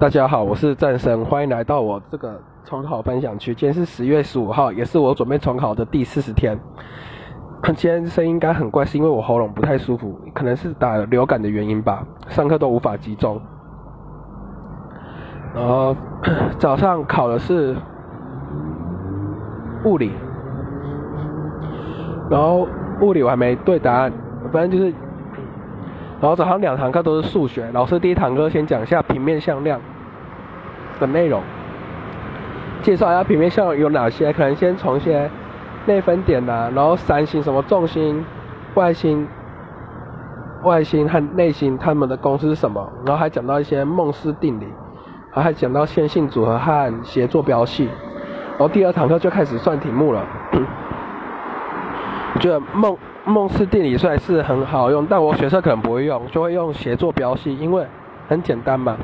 大家好，我是战生，欢迎来到我这个重考分享区。今天是十月十五号，也是我准备重考的第四十天。今天声音应该很怪，是因为我喉咙不太舒服，可能是打了流感的原因吧。上课都无法集中。然后早上考的是物理，然后物理我还没对答案，反正就是。然后早上两堂课都是数学，老师第一堂课先讲一下平面向量的内容，介绍一下平面向量有哪些，可能先从一些内分点呐，然后三星什么重心、外星、外星和内星它们的公式是什么，然后还讲到一些孟氏定理，还讲到线性组合和协作标系，然后第二堂课就开始算题目了，我觉得孟。孟氏定理虽然是很好用，但我学生可能不会用，就会用协作标系，因为很简单嘛。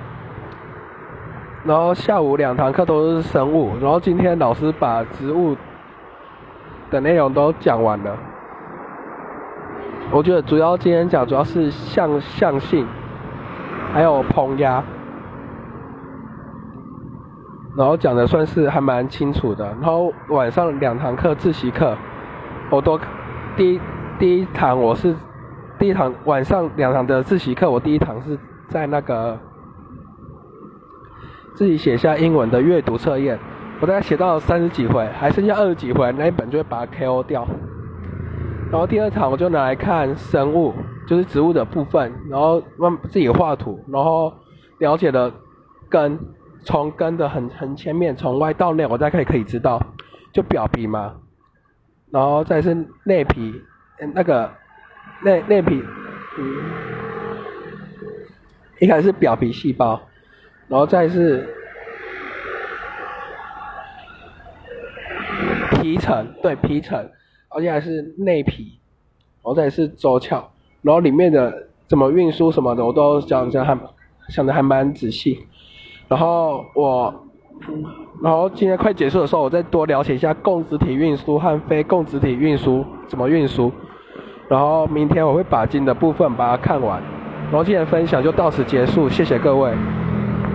然后下午两堂课都是生物，然后今天老师把植物的内容都讲完了。我觉得主要今天讲主要是向向性，还有膨压，然后讲的算是还蛮清楚的。然后晚上两堂课自习课，我都第一。第一堂我是第一堂晚上两堂的自习课，我第一堂是在那个自己写下英文的阅读测验，我大概写到三十几回，还剩下二十几回，那一本就会把它 KO 掉。然后第二堂我就拿来看生物，就是植物的部分，然后慢自己画图，然后了解了根，从根的很很前面，从外到内，我大概可以知道，就表皮嘛，然后再是内皮。那个内内皮，嗯，一开始是表皮细胞，然后再是皮层，对皮层，而且还是内皮，然后再是周鞘，然后里面的怎么运输什么的，我都讲讲还想的还蛮仔细。然后我，然后今天快结束的时候，我再多了解一下共质体运输和非共质体运输怎么运输。然后明天我会把今的部分把它看完，然后今天分享就到此结束，谢谢各位。